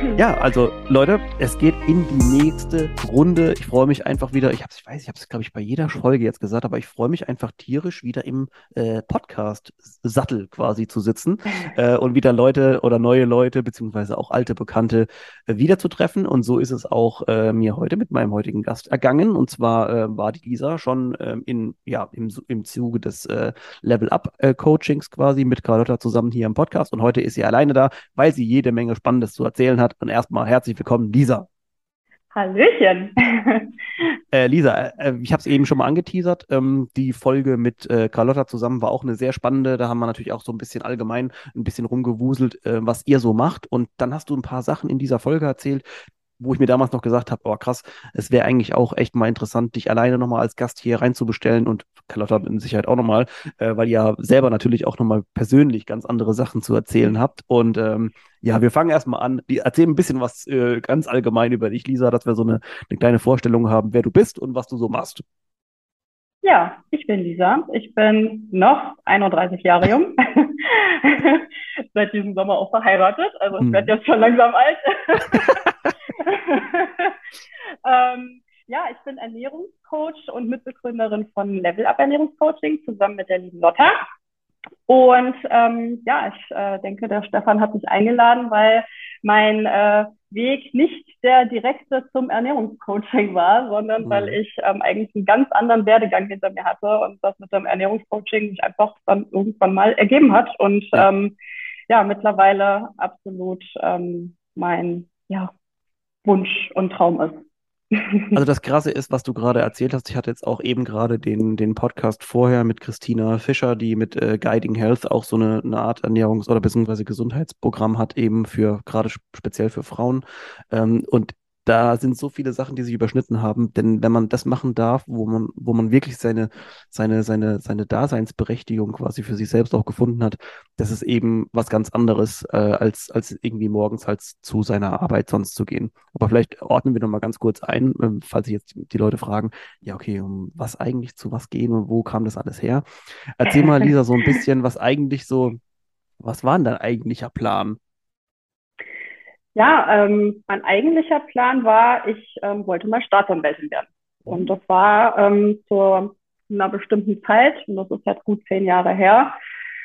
Ja, also Leute, es geht in die nächste Runde. Ich freue mich einfach wieder. Ich, hab's, ich weiß, ich habe es, glaube ich, bei jeder Folge jetzt gesagt, aber ich freue mich einfach tierisch, wieder im äh, Podcast-Sattel quasi zu sitzen äh, und wieder Leute oder neue Leute, beziehungsweise auch alte Bekannte äh, wiederzutreffen. Und so ist es auch äh, mir heute mit meinem heutigen Gast ergangen. Und zwar äh, war die Lisa schon ähm, in, ja, im, im Zuge des äh, Level-Up-Coachings quasi mit Carlotta zusammen hier im Podcast. Und heute ist sie alleine da, weil sie jede Menge Spannendes zu erzählen hat hat. Und erstmal herzlich willkommen, Lisa. Hallöchen. äh, Lisa, äh, ich habe es eben schon mal angeteasert. Ähm, die Folge mit äh, Carlotta zusammen war auch eine sehr spannende. Da haben wir natürlich auch so ein bisschen allgemein ein bisschen rumgewuselt, äh, was ihr so macht. Und dann hast du ein paar Sachen in dieser Folge erzählt, wo ich mir damals noch gesagt habe, oh krass, es wäre eigentlich auch echt mal interessant, dich alleine nochmal als Gast hier reinzubestellen und Carlotta in Sicherheit auch nochmal, äh, weil ihr ja selber natürlich auch nochmal persönlich ganz andere Sachen zu erzählen habt. Und ähm, ja, wir fangen erstmal an. Die erzählen ein bisschen was äh, ganz allgemein über dich, Lisa, dass wir so eine, eine kleine Vorstellung haben, wer du bist und was du so machst. Ja, ich bin Lisa. Ich bin noch 31 Jahre jung. Seit diesem Sommer auch verheiratet. Also ich hm. werde jetzt schon langsam alt. ähm, ja, ich bin Ernährungscoach und Mitbegründerin von Level Up Ernährungscoaching zusammen mit der lieben Lotta. Und ähm, ja, ich äh, denke, der Stefan hat mich eingeladen, weil mein äh, Weg nicht der direkte zum Ernährungscoaching war, sondern mhm. weil ich ähm, eigentlich einen ganz anderen Werdegang hinter mir hatte und das mit dem Ernährungscoaching sich einfach dann irgendwann mal ergeben hat und ja, ähm, ja mittlerweile absolut ähm, mein ja, Wunsch und Traum ist. Also das Krasse ist, was du gerade erzählt hast. Ich hatte jetzt auch eben gerade den, den Podcast vorher mit Christina Fischer, die mit äh, Guiding Health auch so eine, eine Art Ernährungs- oder beziehungsweise Gesundheitsprogramm hat, eben für gerade speziell für Frauen. Ähm, und da sind so viele Sachen, die sich überschnitten haben. Denn wenn man das machen darf, wo man, wo man wirklich seine, seine, seine, seine Daseinsberechtigung quasi für sich selbst auch gefunden hat, das ist eben was ganz anderes, äh, als, als irgendwie morgens halt zu seiner Arbeit sonst zu gehen. Aber vielleicht ordnen wir nochmal ganz kurz ein, äh, falls sich jetzt die Leute fragen, ja, okay, um was eigentlich zu was gehen und wo kam das alles her? Erzähl mal, Lisa, so ein bisschen, was eigentlich so, was war denn dein eigentlicher Plan? Ja, ähm, mein eigentlicher Plan war, ich ähm, wollte mal Staatsanwältin werden. Und das war ähm, zu einer bestimmten Zeit, und das ist jetzt gut zehn Jahre her,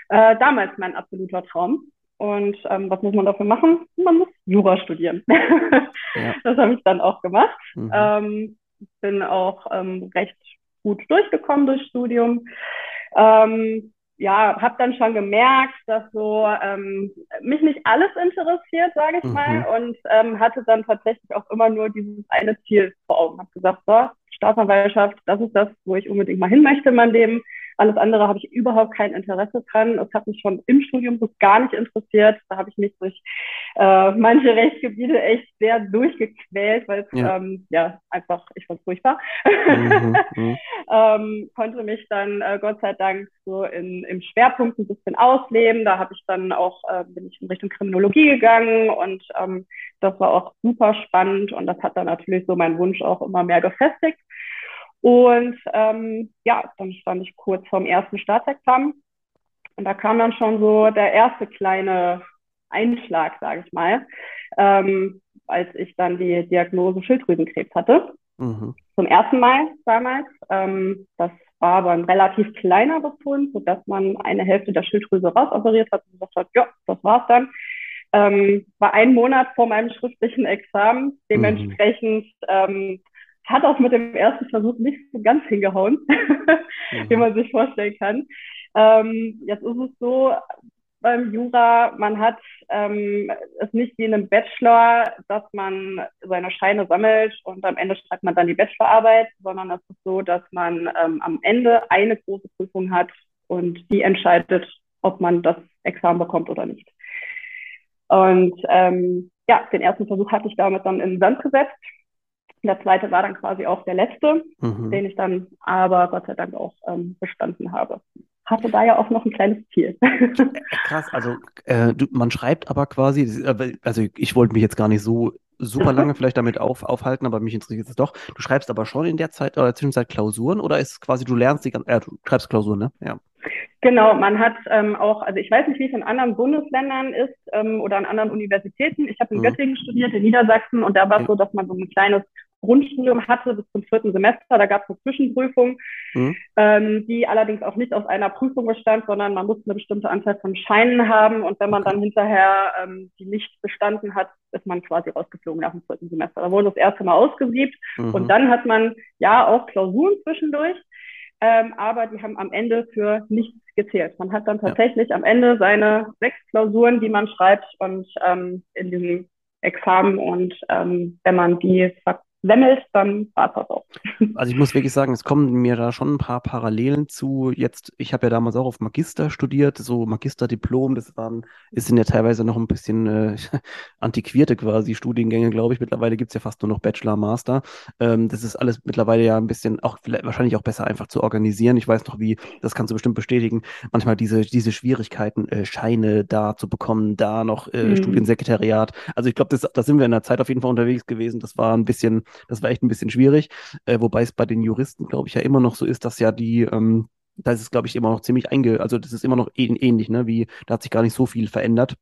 äh, damals mein absoluter Traum. Und ähm, was muss man dafür machen? Man muss Jura studieren. ja. Das habe ich dann auch gemacht. Mhm. Ähm, bin auch ähm, recht gut durchgekommen durchs Studium. Ähm, ja, habe dann schon gemerkt, dass so ähm, mich nicht alles interessiert, sage ich mhm. mal, und ähm, hatte dann tatsächlich auch immer nur dieses eine Ziel vor Augen. Habe gesagt, so, Staatsanwaltschaft, das ist das, wo ich unbedingt mal hin möchte in meinem Leben. Alles andere habe ich überhaupt kein Interesse dran. Es hat mich schon im Studium so gar nicht interessiert. Da habe ich mich durch äh, manche Rechtsgebiete echt sehr durchgequält, weil es ja. Ähm, ja einfach, ich fand es furchtbar. Mhm, mhm. ähm, konnte mich dann äh, Gott sei Dank so in, im Schwerpunkt ein bisschen ausleben. Da habe ich dann auch, äh, bin ich in Richtung Kriminologie gegangen und ähm, das war auch super spannend und das hat dann natürlich so meinen Wunsch auch immer mehr gefestigt. Und ähm, ja, dann stand ich kurz vorm ersten Staatsexamen. Und da kam dann schon so der erste kleine Einschlag, sage ich mal, ähm, als ich dann die Diagnose Schilddrüsenkrebs hatte. Mhm. Zum ersten Mal damals. Ähm, das war aber ein relativ kleiner Befund, sodass man eine Hälfte der Schilddrüse rausoperiert hat und gesagt hat, ja, das war's dann. Ähm, war ein Monat vor meinem schriftlichen Examen. Mhm. Dementsprechend mhm. Hat auch mit dem ersten Versuch nicht so ganz hingehauen, mhm. wie man sich vorstellen kann. Ähm, jetzt ist es so, beim Jura, man hat ähm, es nicht wie in einem Bachelor, dass man seine Scheine sammelt und am Ende schreibt man dann die Bachelorarbeit, sondern es ist so, dass man ähm, am Ende eine große Prüfung hat und die entscheidet, ob man das Examen bekommt oder nicht. Und ähm, ja, den ersten Versuch hatte ich damit dann in den Sand gesetzt der zweite war dann quasi auch der letzte, mhm. den ich dann aber Gott sei Dank auch ähm, bestanden habe. hatte da ja auch noch ein kleines Ziel. Krass, also äh, du, man schreibt aber quasi, also ich wollte mich jetzt gar nicht so super lange vielleicht damit auf, aufhalten, aber mich interessiert es doch. Du schreibst aber schon in der Zeit oder Zwischenzeit Klausuren oder ist es quasi, du lernst die ganze, äh, du schreibst Klausuren, ne? Ja. Genau, man hat ähm, auch, also ich weiß nicht, wie es in anderen Bundesländern ist ähm, oder an anderen Universitäten. Ich habe in mhm. Göttingen studiert, in Niedersachsen, und da war es so, dass man so ein kleines Grundstudium hatte bis zum vierten Semester. Da gab es eine Zwischenprüfung, mhm. ähm, die allerdings auch nicht aus einer Prüfung bestand, sondern man musste eine bestimmte Anzahl von Scheinen haben. Und wenn man dann hinterher ähm, die nicht bestanden hat, ist man quasi rausgeflogen nach dem vierten Semester. Da wurde das erste Mal ausgesiebt. Mhm. Und dann hat man ja auch Klausuren zwischendurch. Ähm, aber die haben am Ende für nichts gezählt. Man hat dann tatsächlich ja. am Ende seine sechs Klausuren, die man schreibt und ähm, in diesem Examen und ähm, wenn man die semmelt, dann war es auch. Also ich muss wirklich sagen, es kommen mir da schon ein paar Parallelen zu. Jetzt, ich habe ja damals auch auf Magister studiert, so Magisterdiplom, das waren, ist sind ja teilweise noch ein bisschen äh, antiquierte quasi Studiengänge, glaube ich. Mittlerweile gibt es ja fast nur noch Bachelor, Master. Ähm, das ist alles mittlerweile ja ein bisschen auch wahrscheinlich auch besser einfach zu organisieren. Ich weiß noch, wie, das kannst du bestimmt bestätigen, manchmal diese, diese Schwierigkeiten, äh, Scheine da zu bekommen, da noch äh, mhm. Studiensekretariat. Also ich glaube, da sind wir in der Zeit auf jeden Fall unterwegs gewesen. Das war ein bisschen das war echt ein bisschen schwierig, äh, wobei es bei den Juristen, glaube ich, ja immer noch so ist, dass ja die, ähm, da ist es, glaube ich, immer noch ziemlich einge, also das ist immer noch ähnlich, ne, wie, da hat sich gar nicht so viel verändert.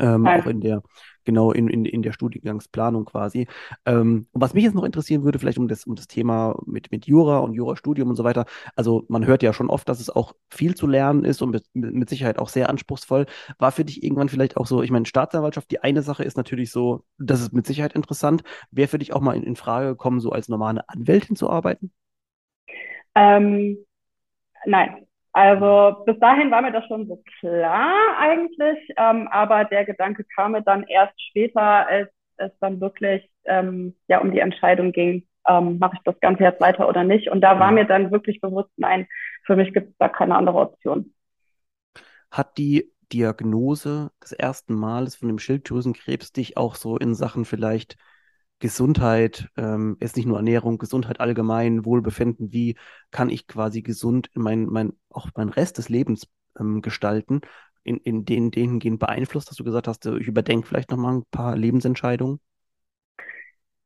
Ähm, auch in der, genau in, in, in der Studiengangsplanung quasi. Ähm, und was mich jetzt noch interessieren würde, vielleicht um das, um das Thema mit, mit Jura und Jurastudium und so weiter. Also man hört ja schon oft, dass es auch viel zu lernen ist und mit, mit Sicherheit auch sehr anspruchsvoll. War für dich irgendwann vielleicht auch so, ich meine, Staatsanwaltschaft, die eine Sache ist natürlich so, das ist mit Sicherheit interessant. Wäre für dich auch mal in, in Frage gekommen, so als normale Anwältin zu arbeiten? Ähm, nein, also bis dahin war mir das schon so klar eigentlich, ähm, aber der Gedanke kam mir dann erst später, als es dann wirklich ähm, ja um die Entscheidung ging, ähm, mache ich das Ganze jetzt weiter oder nicht. Und da war mhm. mir dann wirklich bewusst, nein, für mich gibt es da keine andere Option. Hat die Diagnose des ersten Males von dem Schilddrüsenkrebs dich auch so in Sachen vielleicht Gesundheit, ähm, ist nicht nur Ernährung, Gesundheit allgemein, Wohlbefinden, wie kann ich quasi gesund mein, mein, auch meinen Rest des Lebens ähm, gestalten, in, in den dahingehend beeinflusst, dass du gesagt hast, ich überdenke vielleicht nochmal ein paar Lebensentscheidungen?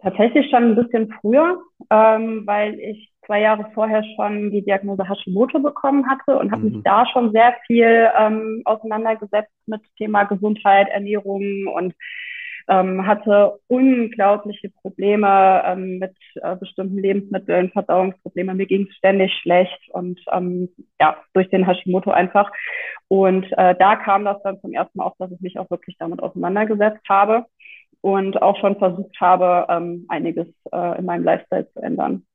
Tatsächlich schon ein bisschen früher, ähm, weil ich zwei Jahre vorher schon die Diagnose Hashimoto bekommen hatte und habe mhm. mich da schon sehr viel ähm, auseinandergesetzt mit Thema Gesundheit, Ernährung und ähm, hatte unglaubliche Probleme ähm, mit äh, bestimmten Lebensmitteln, Verdauungsprobleme. Mir ging es ständig schlecht und ähm, ja, durch den Hashimoto einfach. Und äh, da kam das dann zum ersten Mal auf, dass ich mich auch wirklich damit auseinandergesetzt habe und auch schon versucht habe, ähm, einiges äh, in meinem Lifestyle zu ändern.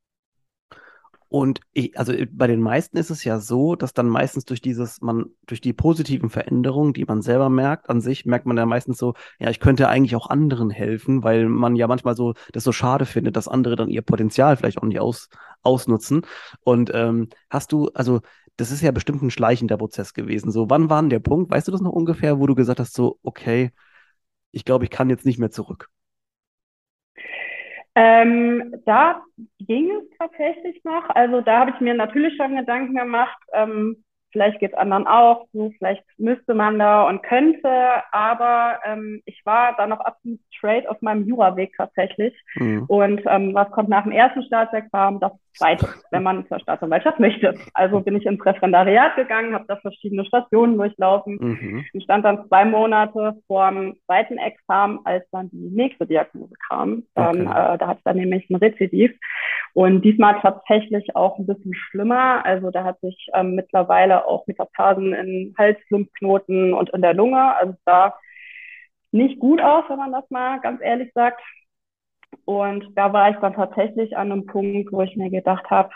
Und ich, also äh, bei den meisten ist es ja so, dass dann meistens durch dieses, man, durch die positiven Veränderungen, die man selber merkt, an sich merkt man ja meistens so, ja, ich könnte eigentlich auch anderen helfen, weil man ja manchmal so das so schade findet, dass andere dann ihr Potenzial vielleicht auch nicht aus, ausnutzen. Und ähm, hast du, also das ist ja bestimmt ein schleichender Prozess gewesen. So, wann war denn der Punkt, weißt du das noch ungefähr, wo du gesagt hast, so, okay, ich glaube, ich kann jetzt nicht mehr zurück? Ähm, da ging es tatsächlich noch. Also da habe ich mir natürlich schon Gedanken gemacht, ähm, vielleicht geht es anderen auch so, vielleicht müsste man da und könnte, aber ähm, ich war da noch absolut straight auf meinem Juraweg tatsächlich. Mhm. Und ähm, was kommt nach dem ersten Staatsexamen? Das zweite, wenn man zur Staatsanwaltschaft möchte. Also bin ich ins Referendariat gegangen, habe da verschiedene Stationen durchlaufen mhm. und stand dann zwei Monate vor dem zweiten Examen, als dann die nächste Diagnose kam. Dann, okay. äh, da hatte ich dann nämlich ein Rezidiv. Und diesmal tatsächlich auch ein bisschen schlimmer. Also da hat sich ähm, mittlerweile auch Metastasen in Hals, Lymphknoten und in der Lunge. Also da nicht gut aus, wenn man das mal ganz ehrlich sagt. Und da war ich dann tatsächlich an einem Punkt, wo ich mir gedacht habe,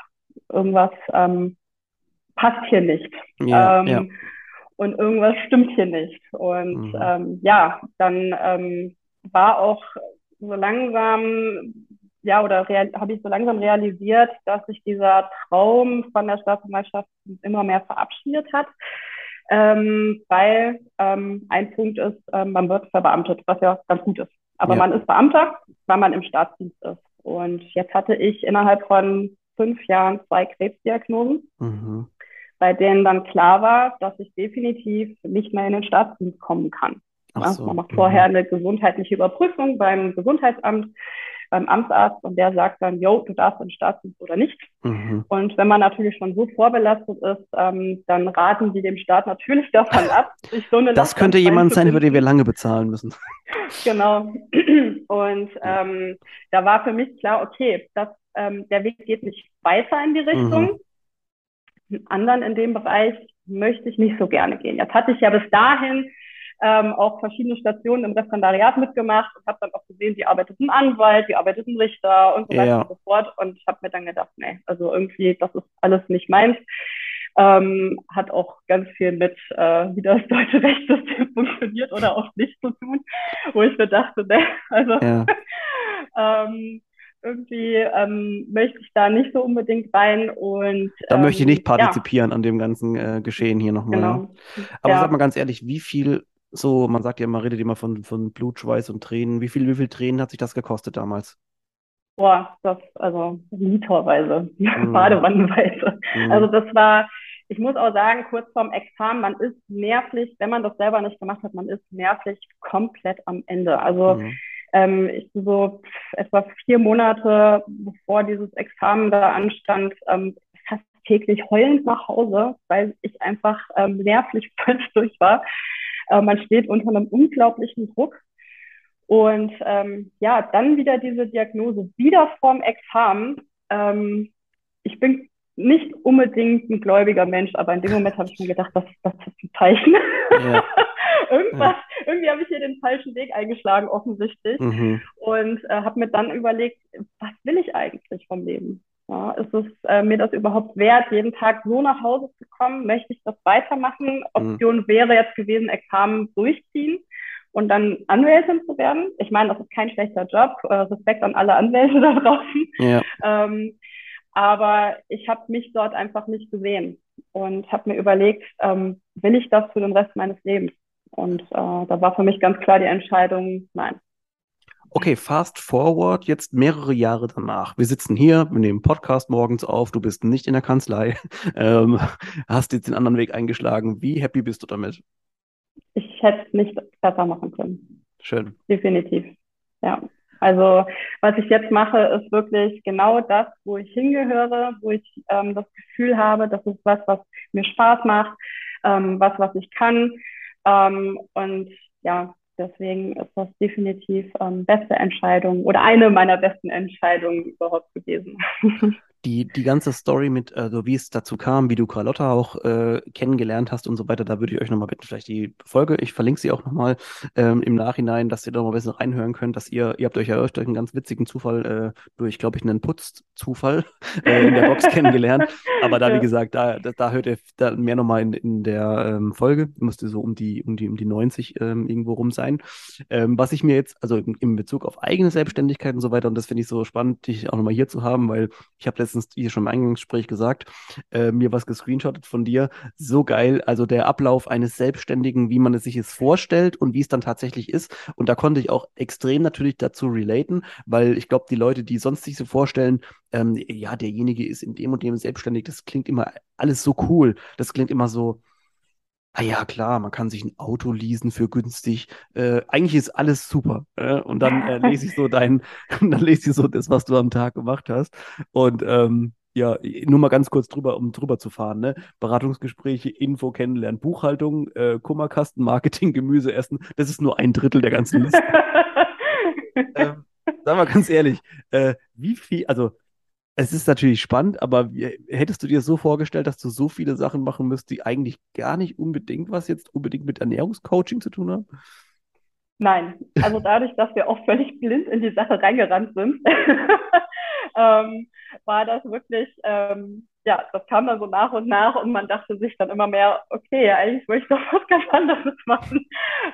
irgendwas ähm, passt hier nicht. Ja, ähm, ja. Und irgendwas stimmt hier nicht. Und mhm. ähm, ja, dann ähm, war auch so langsam, ja, oder habe ich so langsam realisiert, dass sich dieser Traum von der Staatsanwaltschaft immer mehr verabschiedet hat. Ähm, weil ähm, ein Punkt ist, ähm, man wird verbeamtet, was ja ganz gut ist. Aber ja. man ist Beamter, weil man im Staatsdienst ist. Und jetzt hatte ich innerhalb von fünf Jahren zwei Krebsdiagnosen. Mhm. bei denen dann klar war, dass ich definitiv nicht mehr in den Staatsdienst kommen kann. So. Man macht vorher mhm. eine gesundheitliche Überprüfung beim Gesundheitsamt, beim Amtsarzt und der sagt dann, jo, du darfst in Staatsdienst oder nicht. Mhm. Und wenn man natürlich schon so vorbelastet ist, ähm, dann raten die dem Staat natürlich davon ab, sich so eine Das könnte jemand sein, über den wir lange bezahlen müssen. genau. Und ähm, da war für mich klar, okay, das, ähm, der Weg geht nicht weiter in die Richtung. Mhm. Einen anderen in dem Bereich möchte ich nicht so gerne gehen. Jetzt hatte ich ja bis dahin ähm, auch verschiedene Stationen im Referendariat mitgemacht und habe dann auch gesehen, die arbeitet ein Anwalt, die arbeitet ein Richter und so weiter ja. und so fort. Und ich habe mir dann gedacht, nee, also irgendwie, das ist alles nicht meins. Ähm, hat auch ganz viel mit, äh, wie das deutsche Rechtssystem funktioniert oder auch nicht zu tun, wo ich mir dachte, ne, also ja. ähm, irgendwie ähm, möchte ich da nicht so unbedingt rein und da möchte ich nicht ähm, partizipieren ja. an dem ganzen äh, Geschehen hier nochmal. Genau. Aber ja. sag mal ganz ehrlich, wie viel so, man sagt ja immer, redet immer von, von Blut, Schweiß und Tränen. Wie viel, wie viel Tränen hat sich das gekostet damals? Boah, das, also literweise, mm. badewannenweise. Mm. Also das war, ich muss auch sagen, kurz vorm Examen, man ist nervlich, wenn man das selber nicht gemacht hat, man ist nervlich komplett am Ende. Also mm. ähm, ich so etwa vier Monate, bevor dieses Examen da anstand, ähm, fast täglich heulend nach Hause, weil ich einfach ähm, nervlich völlig durch war. Äh, man steht unter einem unglaublichen Druck. Und ähm, ja, dann wieder diese Diagnose, wieder vorm Examen. Ähm, ich bin nicht unbedingt ein gläubiger Mensch, aber in dem Moment habe ich mir gedacht, das, das ist ein Zeichen. Ja. Irgendwas, ja. irgendwie habe ich hier den falschen Weg eingeschlagen, offensichtlich. Mhm. Und äh, habe mir dann überlegt, was will ich eigentlich vom Leben? Ja, ist es äh, mir das überhaupt wert, jeden Tag so nach Hause zu kommen? Möchte ich das weitermachen? Option mhm. wäre jetzt gewesen, Examen durchziehen und dann Anwältin zu werden. Ich meine, das ist kein schlechter Job. Äh, Respekt an alle Anwälte da draußen. Ja. Ähm, aber ich habe mich dort einfach nicht gesehen und habe mir überlegt, ähm, will ich das für den Rest meines Lebens? Und äh, da war für mich ganz klar die Entscheidung, nein. Okay, fast forward, jetzt mehrere Jahre danach. Wir sitzen hier, wir nehmen Podcast morgens auf, du bist nicht in der Kanzlei, ähm, hast jetzt den anderen Weg eingeschlagen. Wie happy bist du damit? Ich hätte es nicht besser machen können. Schön. Definitiv. Ja. Also was ich jetzt mache, ist wirklich genau das, wo ich hingehöre, wo ich ähm, das Gefühl habe, das ist was, was mir Spaß macht, ähm, was, was ich kann. Ähm, und ja, Deswegen ist das definitiv ähm, beste Entscheidung oder eine meiner besten Entscheidungen überhaupt gewesen. die, die ganze Story mit, also wie es dazu kam, wie du Carlotta auch äh, kennengelernt hast und so weiter, da würde ich euch nochmal bitten, vielleicht die Folge, ich verlinke sie auch nochmal ähm, im Nachhinein, dass ihr da mal ein bisschen reinhören könnt, dass ihr, ihr habt euch ja durch einen ganz witzigen Zufall, äh, durch, glaube ich, einen Putzzufall äh, in der Box kennengelernt. Aber da, wie gesagt, da, da, da hört ihr da mehr nochmal in, in der ähm, Folge, müsste so um die, um die, um die 90 ähm, irgendwo rum sein. Ähm, was ich mir jetzt, also in, in Bezug auf eigene Selbstständigkeit und so weiter, und das finde ich so spannend, dich auch nochmal hier zu haben, weil ich habe letztens letztens hier schon im Eingangsgespräch gesagt, äh, mir was gescreenshottet von dir. So geil. Also der Ablauf eines Selbstständigen, wie man es sich jetzt vorstellt und wie es dann tatsächlich ist. Und da konnte ich auch extrem natürlich dazu relaten, weil ich glaube, die Leute, die sonst sich so vorstellen, ähm, ja, derjenige ist in dem und dem selbstständig, das klingt immer alles so cool. Das klingt immer so, ah ja, klar, man kann sich ein Auto leasen für günstig. Äh, eigentlich ist alles super. Äh? Und dann äh, lese ich so dein, dann lese ich so das, was du am Tag gemacht hast. Und ähm, ja, nur mal ganz kurz drüber, um drüber zu fahren. Ne? Beratungsgespräche, Info, Kennenlernen, Buchhaltung, äh, Kummerkasten, Marketing, Gemüse, Essen. Das ist nur ein Drittel der ganzen Liste. ähm, sag mal ganz ehrlich, äh, wie viel, also es ist natürlich spannend, aber hättest du dir so vorgestellt, dass du so viele Sachen machen müsst, die eigentlich gar nicht unbedingt was jetzt unbedingt mit Ernährungscoaching zu tun haben? Nein, also dadurch, dass wir auch völlig blind in die Sache reingerannt sind, ähm, war das wirklich, ähm, ja, das kam dann so nach und nach und man dachte sich dann immer mehr, okay, eigentlich möchte ich doch was ganz anderes machen.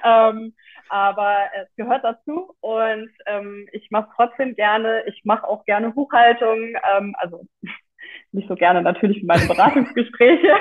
Ähm, aber es gehört dazu und ähm, ich mache trotzdem gerne. Ich mache auch gerne Buchhaltung, ähm, also nicht so gerne natürlich wie meine Beratungsgespräche.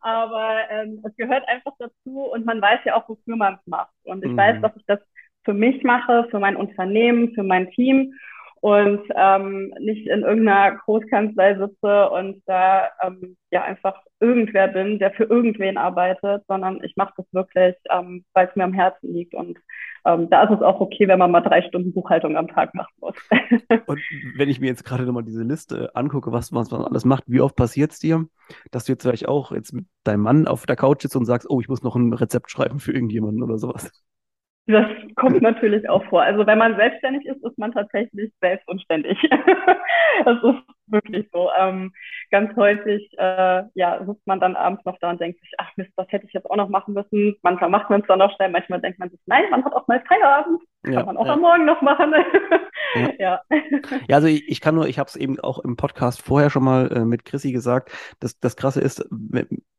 aber ähm, es gehört einfach dazu und man weiß ja auch, wofür man es macht. Und ich mhm. weiß, dass ich das für mich mache, für mein Unternehmen, für mein Team. Und ähm, nicht in irgendeiner Großkanzlei sitze und da ähm, ja einfach irgendwer bin, der für irgendwen arbeitet, sondern ich mache das wirklich, ähm, weil es mir am Herzen liegt und ähm, da ist es auch okay, wenn man mal drei Stunden Buchhaltung am Tag machen muss. und wenn ich mir jetzt gerade nochmal diese Liste angucke, was, was man alles macht, wie oft passiert es dir, dass du jetzt vielleicht auch jetzt mit deinem Mann auf der Couch sitzt und sagst, oh, ich muss noch ein Rezept schreiben für irgendjemanden oder sowas? Das kommt natürlich auch vor. Also wenn man selbstständig ist, ist man tatsächlich selbst und ständig. das ist wirklich so. Ähm, ganz häufig äh, ja, sitzt man dann abends noch da und denkt sich, ach Mist, das hätte ich jetzt auch noch machen müssen. Manchmal macht man es dann noch schnell, manchmal denkt man sich, nein, man hat auch mal Feierabend. Kann ja, man auch ja. am Morgen noch machen. ja. ja. also ich, ich kann nur, ich habe es eben auch im Podcast vorher schon mal äh, mit Chrissy gesagt, dass das Krasse ist,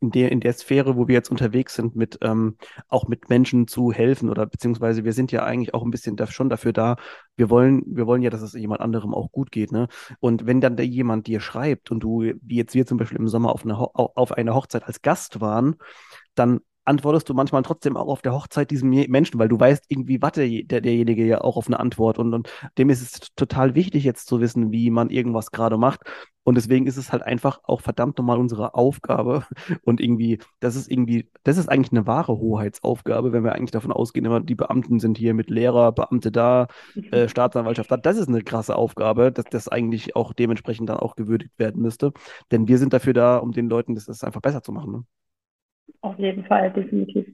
in der, in der Sphäre, wo wir jetzt unterwegs sind, mit ähm, auch mit Menschen zu helfen oder beziehungsweise wir sind ja eigentlich auch ein bisschen da, schon dafür da, wir wollen, wir wollen ja, dass es jemand anderem auch gut geht. Ne? Und wenn dann jemand dir schreibt und du, wie jetzt wir zum Beispiel im Sommer auf eine, auf eine Hochzeit als Gast waren, dann antwortest du manchmal trotzdem auch auf der Hochzeit diesem Menschen, weil du weißt, irgendwie warte der, derjenige ja auch auf eine Antwort und, und dem ist es total wichtig jetzt zu wissen, wie man irgendwas gerade macht. Und deswegen ist es halt einfach auch verdammt nochmal unsere Aufgabe. Und irgendwie, das ist irgendwie, das ist eigentlich eine wahre Hoheitsaufgabe, wenn wir eigentlich davon ausgehen, immer die Beamten sind hier mit Lehrer, Beamte da, äh, Staatsanwaltschaft da. Das ist eine krasse Aufgabe, dass das eigentlich auch dementsprechend dann auch gewürdigt werden müsste. Denn wir sind dafür da, um den Leuten das, das einfach besser zu machen. Ne? Auf jeden Fall, definitiv.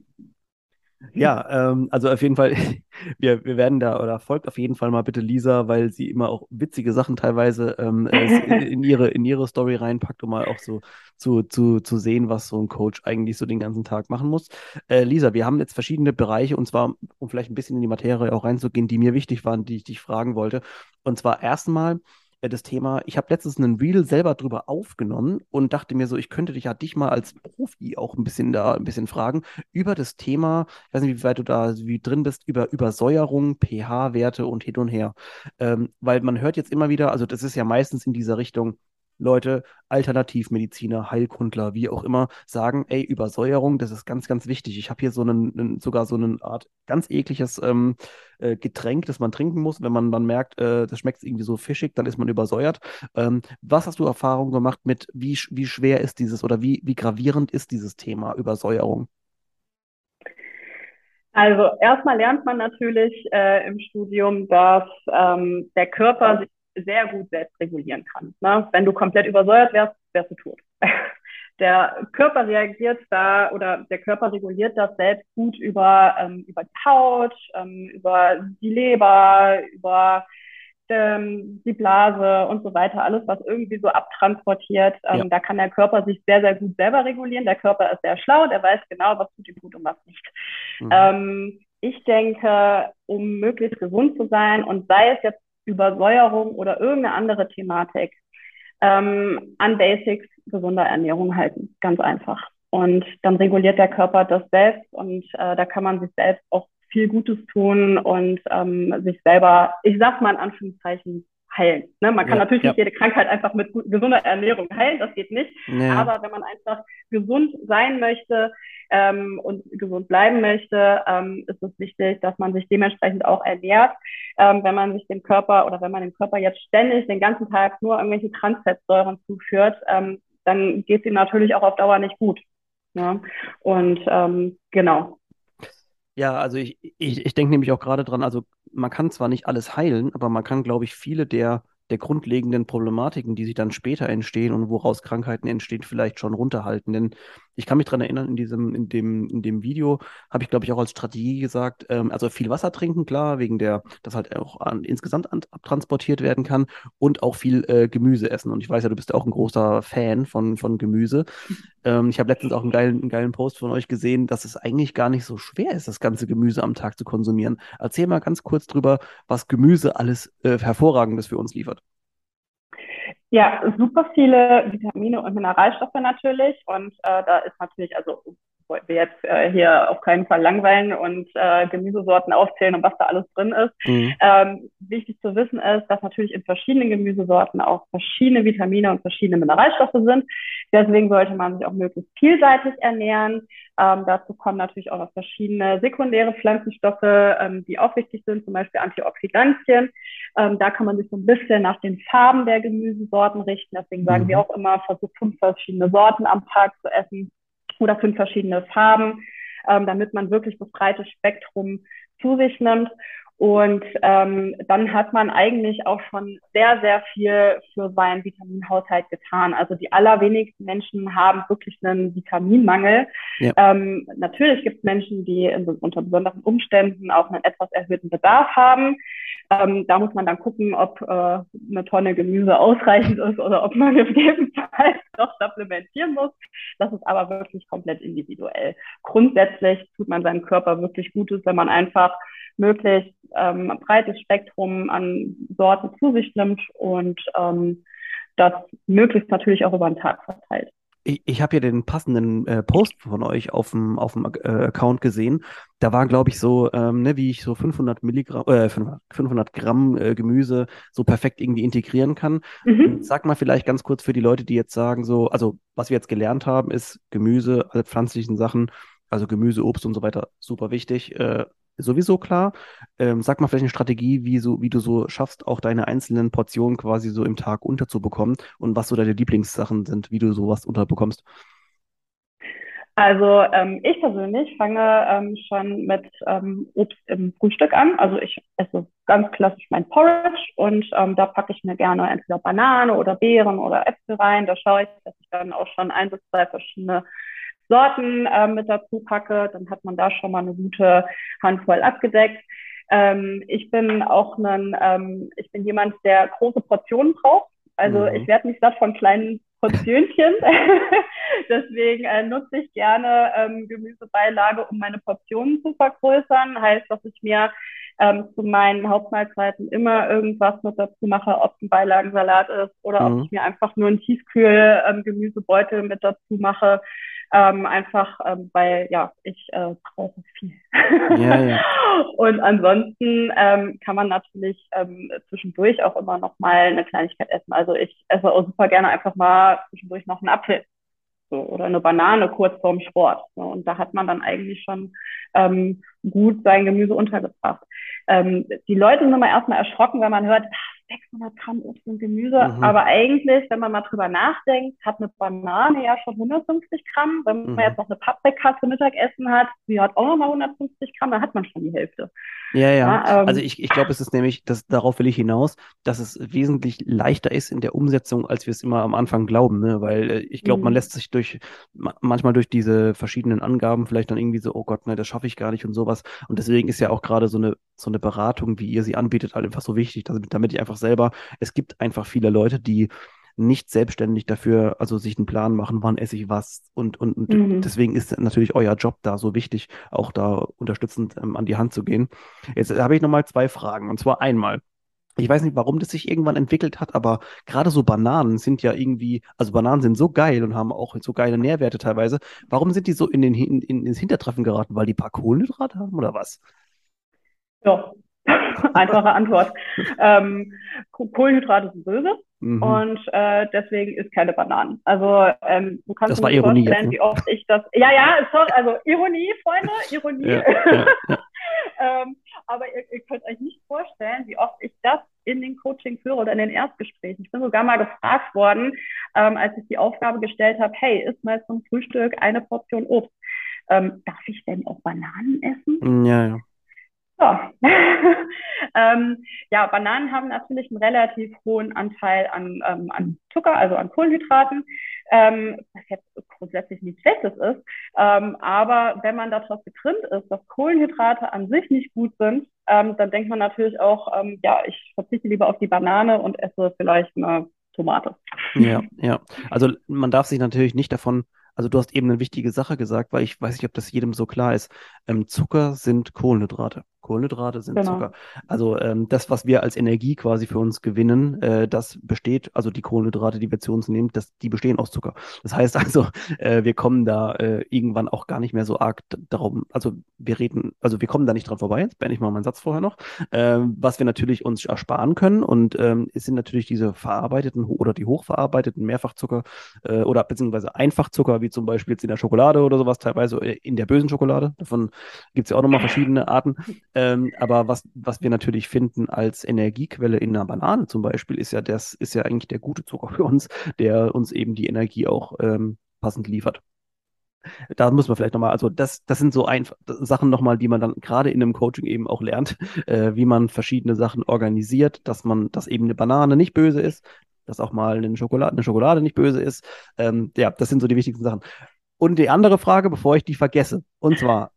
Ja, ähm, also auf jeden Fall, wir, wir werden da oder folgt auf jeden Fall mal bitte Lisa, weil sie immer auch witzige Sachen teilweise ähm, äh, in, ihre, in ihre Story reinpackt, um mal auch so zu, zu, zu sehen, was so ein Coach eigentlich so den ganzen Tag machen muss. Äh, Lisa, wir haben jetzt verschiedene Bereiche und zwar, um vielleicht ein bisschen in die Materie auch reinzugehen, die mir wichtig waren, die ich dich fragen wollte. Und zwar erstmal, das Thema, ich habe letztens einen Reel selber drüber aufgenommen und dachte mir so, ich könnte dich ja dich mal als Profi auch ein bisschen da ein bisschen fragen über das Thema, ich weiß nicht, wie weit du da wie drin bist, über Übersäuerung, pH-Werte und hin und her. Ähm, weil man hört jetzt immer wieder, also das ist ja meistens in dieser Richtung, Leute, Alternativmediziner, Heilkundler, wie auch immer, sagen, ey, Übersäuerung, das ist ganz, ganz wichtig. Ich habe hier so einen, sogar so eine Art ganz ekliges ähm, äh, Getränk, das man trinken muss. Wenn man dann merkt, äh, das schmeckt irgendwie so fischig, dann ist man übersäuert. Ähm, was hast du Erfahrung gemacht mit, wie, wie schwer ist dieses oder wie, wie gravierend ist dieses Thema Übersäuerung? Also erstmal lernt man natürlich äh, im Studium, dass ähm, der Körper sich sehr gut selbst regulieren kann. Ne? Wenn du komplett übersäuert wärst, wärst du tot. Der Körper reagiert da oder der Körper reguliert das selbst gut über, ähm, über die Haut, ähm, über die Leber, über ähm, die Blase und so weiter. Alles, was irgendwie so abtransportiert, ähm, ja. da kann der Körper sich sehr, sehr gut selber regulieren. Der Körper ist sehr schlau, der weiß genau, was tut ihm gut und was nicht. Mhm. Ähm, ich denke, um möglichst gesund zu sein und sei es jetzt Übersäuerung oder irgendeine andere Thematik ähm, an Basics gesunder Ernährung halten. Ganz einfach. Und dann reguliert der Körper das selbst und äh, da kann man sich selbst auch viel Gutes tun und ähm, sich selber, ich sag mal in Anführungszeichen, heilen. Ne? Man kann ja, natürlich ja. nicht jede Krankheit einfach mit gesunder Ernährung heilen, das geht nicht. Ja. Aber wenn man einfach gesund sein möchte ähm, und gesund bleiben möchte, ähm, ist es wichtig, dass man sich dementsprechend auch ernährt. Ähm, wenn man sich dem Körper oder wenn man dem Körper jetzt ständig den ganzen Tag nur irgendwelche Transfettsäuren zuführt, ähm, dann geht es ihm natürlich auch auf Dauer nicht gut. Ne? Und ähm, genau, ja, also ich, ich, ich denke nämlich auch gerade dran, also man kann zwar nicht alles heilen, aber man kann, glaube ich, viele der der grundlegenden Problematiken, die sich dann später entstehen und woraus Krankheiten entstehen, vielleicht schon runterhalten. Denn ich kann mich daran erinnern, in diesem, in dem, in dem Video habe ich, glaube ich, auch als Strategie gesagt, ähm, also viel Wasser trinken, klar, wegen der, dass halt auch an, insgesamt an, abtransportiert werden kann und auch viel äh, Gemüse essen. Und ich weiß ja, du bist ja auch ein großer Fan von, von Gemüse. Ähm, ich habe letztens auch einen geilen, einen geilen Post von euch gesehen, dass es eigentlich gar nicht so schwer ist, das ganze Gemüse am Tag zu konsumieren. Erzähl mal ganz kurz drüber, was Gemüse alles äh, hervorragendes für uns liefert. Ja, super viele Vitamine und Mineralstoffe natürlich. Und äh, da ist natürlich, also wir jetzt äh, hier auf keinen Fall langweilen und äh, Gemüsesorten aufzählen und was da alles drin ist. Mhm. Ähm, wichtig zu wissen ist, dass natürlich in verschiedenen Gemüsesorten auch verschiedene Vitamine und verschiedene Mineralstoffe sind. Deswegen sollte man sich auch möglichst vielseitig ernähren. Ähm, dazu kommen natürlich auch noch verschiedene sekundäre Pflanzenstoffe, ähm, die auch wichtig sind, zum Beispiel Antioxidantien. Ähm, da kann man sich so ein bisschen nach den Farben der Gemüsesorten richten. Deswegen sagen mhm. wir auch immer, versucht fünf verschiedene Sorten am Tag zu essen oder fünf verschiedene Farben, ähm, damit man wirklich das breite Spektrum zu sich nimmt. Und ähm, dann hat man eigentlich auch schon sehr, sehr viel für seinen Vitaminhaushalt getan. Also die allerwenigsten Menschen haben wirklich einen Vitaminmangel. Ja. Ähm, natürlich gibt es Menschen, die in, unter besonderen Umständen auch einen etwas erhöhten Bedarf haben. Ähm, da muss man dann gucken, ob äh, eine Tonne Gemüse ausreichend ist oder ob man gegebenenfalls doch supplementieren muss. Das ist aber wirklich komplett individuell. Grundsätzlich tut man seinem Körper wirklich Gutes, wenn man einfach möglichst ähm, ein breites Spektrum an Sorten zu sich nimmt und ähm, das möglichst natürlich auch über den Tag verteilt. Ich, ich habe ja den passenden äh, Post von euch auf dem auf dem äh, Account gesehen. Da war, glaube ich, so, ähm, ne, wie ich so 500 Milligramm, äh, 500 Gramm äh, Gemüse so perfekt irgendwie integrieren kann. Mhm. Sag mal vielleicht ganz kurz für die Leute, die jetzt sagen so, also was wir jetzt gelernt haben, ist Gemüse, alle pflanzlichen Sachen, also Gemüse, Obst und so weiter, super wichtig. Äh, sowieso klar. Ähm, sag mal vielleicht eine Strategie, wie, so, wie du so schaffst, auch deine einzelnen Portionen quasi so im Tag unterzubekommen und was so deine Lieblingssachen sind, wie du sowas unterbekommst. Also ähm, ich persönlich fange ähm, schon mit ähm, Obst im Frühstück an. Also ich esse ganz klassisch mein Porridge und ähm, da packe ich mir gerne entweder Banane oder Beeren oder Äpfel rein. Da schaue ich, dass ich dann auch schon ein bis zwei verschiedene Sorten äh, mit dazu packe, dann hat man da schon mal eine gute Handvoll abgedeckt. Ähm, ich bin auch ein, ähm, ich bin jemand, der große Portionen braucht. Also mhm. ich werde nicht satt von kleinen Portionchen. Deswegen äh, nutze ich gerne ähm, Gemüsebeilage, um meine Portionen zu vergrößern. Heißt, dass ich mir ähm, zu meinen Hauptmahlzeiten immer irgendwas mit dazu mache, ob es ein Beilagensalat ist oder mhm. ob ich mir einfach nur einen Tiefkühl-Gemüsebeutel ähm, mit dazu mache. Ähm, einfach, ähm, weil ja, ich äh, brauche viel. Ja, ja. Und ansonsten ähm, kann man natürlich ähm, zwischendurch auch immer noch mal eine Kleinigkeit essen. Also ich esse auch super gerne einfach mal zwischendurch noch einen Apfel so, oder eine Banane kurz vorm Sport. So. Und da hat man dann eigentlich schon ähm, gut sein Gemüse untergebracht. Ähm, die Leute sind immer erstmal erschrocken, wenn man hört, 600 Gramm Obst und Gemüse. Mhm. Aber eigentlich, wenn man mal drüber nachdenkt, hat eine Banane ja schon 150 Gramm. Wenn mhm. man jetzt noch eine zum Mittagessen hat, die hat auch nochmal 150 Gramm, dann hat man schon die Hälfte. Ja, ja. ja ähm, also ich, ich glaube, es ist nämlich, das, darauf will ich hinaus, dass es wesentlich leichter ist in der Umsetzung, als wir es immer am Anfang glauben. Ne? Weil äh, ich glaube, mhm. man lässt sich durch, manchmal durch diese verschiedenen Angaben vielleicht dann irgendwie so, oh Gott, ne, das schaffe ich gar nicht und sowas. Und deswegen ist ja auch gerade so eine, so eine Beratung, wie ihr sie anbietet, halt einfach so wichtig, damit, damit ich einfach selber, es gibt einfach viele Leute, die nicht selbstständig dafür, also sich einen Plan machen, wann esse ich was. Und, und, und mhm. deswegen ist natürlich euer Job da so wichtig, auch da unterstützend ähm, an die Hand zu gehen. Jetzt habe ich nochmal zwei Fragen. Und zwar einmal, ich weiß nicht, warum das sich irgendwann entwickelt hat, aber gerade so Bananen sind ja irgendwie, also Bananen sind so geil und haben auch so geile Nährwerte teilweise. Warum sind die so in den in, ins Hintertreffen geraten? Weil die paar Kohlenhydrate haben oder was? Ja, Einfache Antwort. Ähm, Kohlenhydrate sind böse mhm. und äh, deswegen ist keine Bananen. Also ähm, du kannst das dir vorstellen, jetzt, ne? wie oft ich das. Ja, ja, sorry, also Ironie, Freunde, Ironie. Ja, ja, ja. ähm, aber ihr, ihr, könnt euch nicht vorstellen, wie oft ich das in den Coaching führe oder in den Erstgesprächen. Ich bin sogar mal gefragt worden, ähm, als ich die Aufgabe gestellt habe, hey, isst mal zum Frühstück eine Portion Obst. Ähm, darf ich denn auch Bananen essen? Ja, ja. Ja. ähm, ja, Bananen haben natürlich einen relativ hohen Anteil an, ähm, an Zucker, also an Kohlenhydraten, ähm, was jetzt grundsätzlich nichts Schlechtes ist. Ähm, aber wenn man darauf getrimmt ist, dass Kohlenhydrate an sich nicht gut sind, ähm, dann denkt man natürlich auch, ähm, ja, ich verzichte lieber auf die Banane und esse vielleicht eine Tomate. Ja, ja. Also man darf sich natürlich nicht davon also du hast eben eine wichtige Sache gesagt, weil ich weiß nicht, ob das jedem so klar ist. Ähm, Zucker sind Kohlenhydrate. Kohlenhydrate sind genau. Zucker. Also ähm, das, was wir als Energie quasi für uns gewinnen, äh, das besteht, also die Kohlenhydrate, die wir zu uns nehmen, das, die bestehen aus Zucker. Das heißt also, äh, wir kommen da äh, irgendwann auch gar nicht mehr so arg darum, also wir reden, also wir kommen da nicht dran vorbei, jetzt beende ich mal meinen Satz vorher noch, ähm, was wir natürlich uns ersparen können und ähm, es sind natürlich diese verarbeiteten oder die hochverarbeiteten Mehrfachzucker äh, oder beziehungsweise Einfachzucker, wie zum Beispiel jetzt in der Schokolade oder sowas, teilweise äh, in der bösen Schokolade, davon gibt es ja auch nochmal verschiedene Arten, ähm, aber was, was wir natürlich finden als Energiequelle in einer Banane zum Beispiel, ist ja das, ist ja eigentlich der gute Zucker für uns, der uns eben die Energie auch ähm, passend liefert. Da muss man vielleicht nochmal, also das, das sind so ein, Sachen nochmal, die man dann gerade in einem Coaching eben auch lernt, äh, wie man verschiedene Sachen organisiert, dass man, dass eben eine Banane nicht böse ist, dass auch mal eine Schokolade, eine Schokolade nicht böse ist. Ähm, ja, das sind so die wichtigsten Sachen. Und die andere Frage, bevor ich die vergesse, und zwar,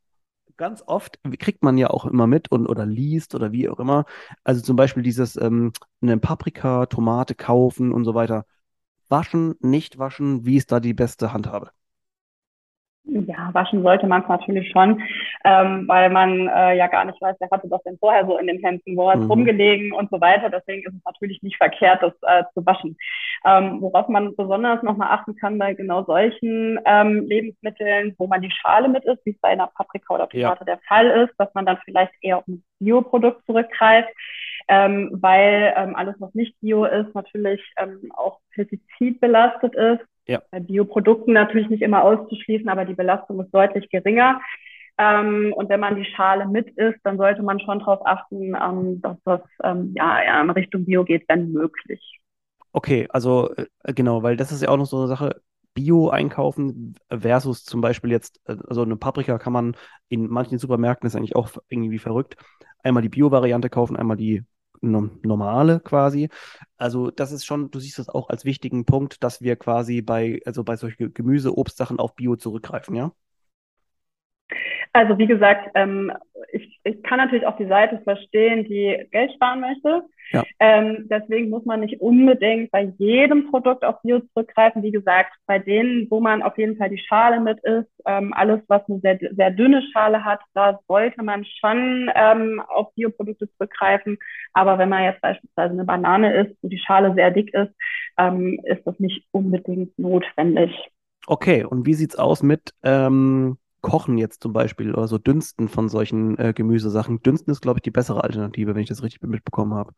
ganz oft kriegt man ja auch immer mit und oder liest oder wie auch immer. Also zum Beispiel dieses ähm, eine Paprika, Tomate kaufen und so weiter. Waschen, nicht waschen, wie ist da die beste Handhabe? Ja, waschen sollte man es natürlich schon, ähm, weil man äh, ja gar nicht weiß, wer hatte das denn vorher so in den Händen, wo hat es mhm. rumgelegen und so weiter. Deswegen ist es natürlich nicht verkehrt, das äh, zu waschen. Ähm, worauf man besonders nochmal achten kann bei genau solchen ähm, Lebensmitteln, wo man die Schale mit ist, wie es bei einer Paprika oder Tomate ja. der Fall ist, dass man dann vielleicht eher auf ein Bioprodukt zurückgreift ähm, weil ähm, alles, was nicht Bio ist, natürlich ähm, auch pestizidbelastet ist. Ja. Bei Bioprodukten natürlich nicht immer auszuschließen, aber die Belastung ist deutlich geringer. Ähm, und wenn man die Schale mit isst, dann sollte man schon darauf achten, ähm, dass das ähm, ja, in Richtung Bio geht, wenn möglich. Okay, also äh, genau, weil das ist ja auch noch so eine Sache. Bio einkaufen versus zum Beispiel jetzt, äh, also eine Paprika kann man in manchen Supermärkten ist eigentlich auch irgendwie verrückt. Einmal die Bio-Variante kaufen, einmal die normale quasi. Also das ist schon, du siehst das auch als wichtigen Punkt, dass wir quasi bei, also bei solchen Gemüse, Obstsachen auf Bio zurückgreifen, ja? Also wie gesagt, ähm, ich, ich kann natürlich auch die Seite verstehen, die Geld sparen möchte. Ja. Ähm, deswegen muss man nicht unbedingt bei jedem Produkt auf Bio zurückgreifen. Wie gesagt, bei denen, wo man auf jeden Fall die Schale mit ist, ähm, alles, was eine sehr, sehr dünne Schale hat, da sollte man schon ähm, auf Bioprodukte zurückgreifen. Aber wenn man jetzt beispielsweise eine Banane isst, wo die Schale sehr dick ist, ähm, ist das nicht unbedingt notwendig. Okay, und wie sieht's aus mit ähm, Kochen jetzt zum Beispiel oder so Dünsten von solchen äh, Gemüsesachen? Dünsten ist, glaube ich, die bessere Alternative, wenn ich das richtig mitbekommen habe.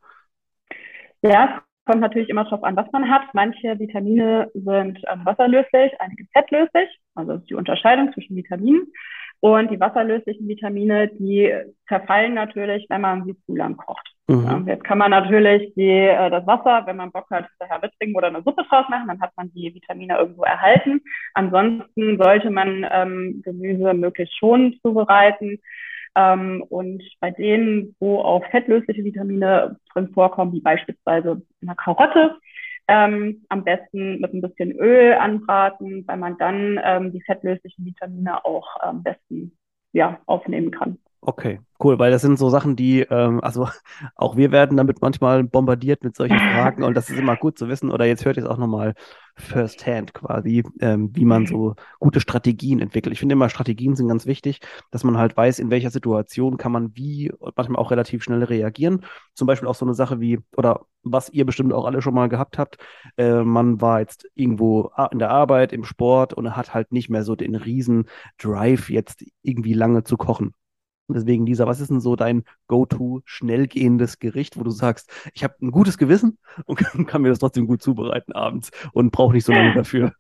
Ja, kommt natürlich immer darauf an, was man hat. Manche Vitamine sind ähm, wasserlöslich, einige fettlöslich. Also das ist die Unterscheidung zwischen Vitaminen. Und die wasserlöslichen Vitamine, die zerfallen natürlich, wenn man sie zu lang kocht. Mhm. Jetzt kann man natürlich die, äh, das Wasser, wenn man Bock hat, daher mittrinken oder eine Suppe draus machen, dann hat man die Vitamine irgendwo erhalten. Ansonsten sollte man ähm, Gemüse möglichst schon zubereiten. Ähm, und bei denen, wo auch fettlösliche Vitamine drin vorkommen, wie beispielsweise in der Karotte, ähm, am besten mit ein bisschen Öl anbraten, weil man dann ähm, die fettlöslichen Vitamine auch am besten ja, aufnehmen kann. Okay, cool, weil das sind so Sachen, die, ähm, also auch wir werden damit manchmal bombardiert mit solchen Fragen und das ist immer gut zu wissen. Oder jetzt hört ihr es auch nochmal firsthand quasi, ähm, wie man so gute Strategien entwickelt. Ich finde immer, Strategien sind ganz wichtig, dass man halt weiß, in welcher Situation kann man wie manchmal auch relativ schnell reagieren. Zum Beispiel auch so eine Sache wie, oder was ihr bestimmt auch alle schon mal gehabt habt, äh, man war jetzt irgendwo in der Arbeit, im Sport und hat halt nicht mehr so den riesen Drive, jetzt irgendwie lange zu kochen. Und deswegen, Lisa, was ist denn so dein Go-To schnell gehendes Gericht, wo du sagst, ich habe ein gutes Gewissen und kann mir das trotzdem gut zubereiten abends und brauche nicht so lange dafür?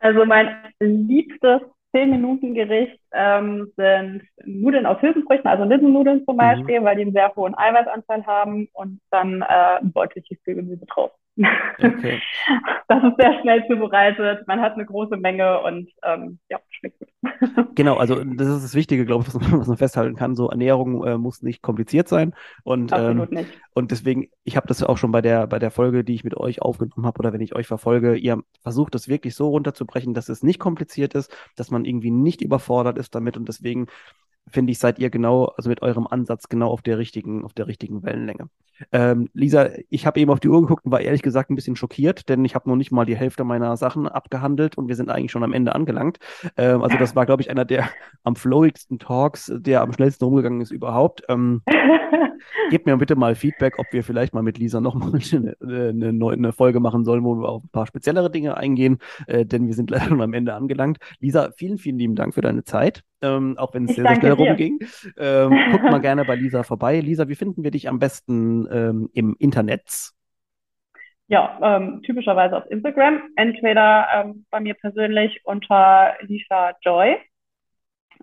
Also mein liebstes 10-Minuten-Gericht ähm, sind Nudeln aus Hülsenfrüchten, also Linsennudeln zum mhm. Beispiel, mhm. weil die einen sehr hohen Eiweißanteil haben und dann äh, ein Beutel Tiefkühlgemüse drauf. Okay. Das ist sehr schnell zubereitet, man hat eine große Menge und ähm, ja, schmeckt gut. Genau, also das ist das Wichtige, glaube ich, was man, was man festhalten kann. So Ernährung äh, muss nicht kompliziert sein. Und, Absolut ähm, nicht. und deswegen, ich habe das auch schon bei der, bei der Folge, die ich mit euch aufgenommen habe oder wenn ich euch verfolge, ihr versucht das wirklich so runterzubrechen, dass es nicht kompliziert ist, dass man irgendwie nicht überfordert ist damit und deswegen finde ich, seid ihr genau, also mit eurem Ansatz genau auf der richtigen, auf der richtigen Wellenlänge. Ähm, Lisa, ich habe eben auf die Uhr geguckt und war ehrlich gesagt ein bisschen schockiert, denn ich habe noch nicht mal die Hälfte meiner Sachen abgehandelt und wir sind eigentlich schon am Ende angelangt. Ähm, also das war, glaube ich, einer der am flowigsten Talks, der am schnellsten rumgegangen ist überhaupt. Ähm, gebt mir bitte mal Feedback, ob wir vielleicht mal mit Lisa nochmal eine, eine, eine Folge machen sollen, wo wir auf ein paar speziellere Dinge eingehen, äh, denn wir sind leider schon am Ende angelangt. Lisa, vielen, vielen lieben Dank für deine Zeit ähm, auch wenn es sehr, sehr schnell dir. rumging. Ähm, guckt mal gerne bei Lisa vorbei. Lisa, wie finden wir dich am besten ähm, im Internet? Ja, ähm, typischerweise auf Instagram. Entweder ähm, bei mir persönlich unter Lisa Joy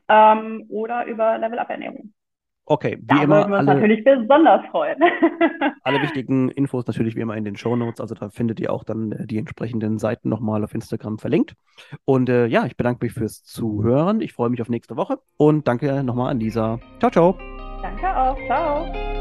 ähm, oder über Level Up Ernährung. Okay, wie da immer. würden wir uns alle, natürlich besonders freuen. alle wichtigen Infos natürlich wie immer in den Show Notes. Also da findet ihr auch dann äh, die entsprechenden Seiten nochmal auf Instagram verlinkt. Und äh, ja, ich bedanke mich fürs Zuhören. Ich freue mich auf nächste Woche und danke nochmal an Lisa. Ciao, ciao. Danke auch. Ciao.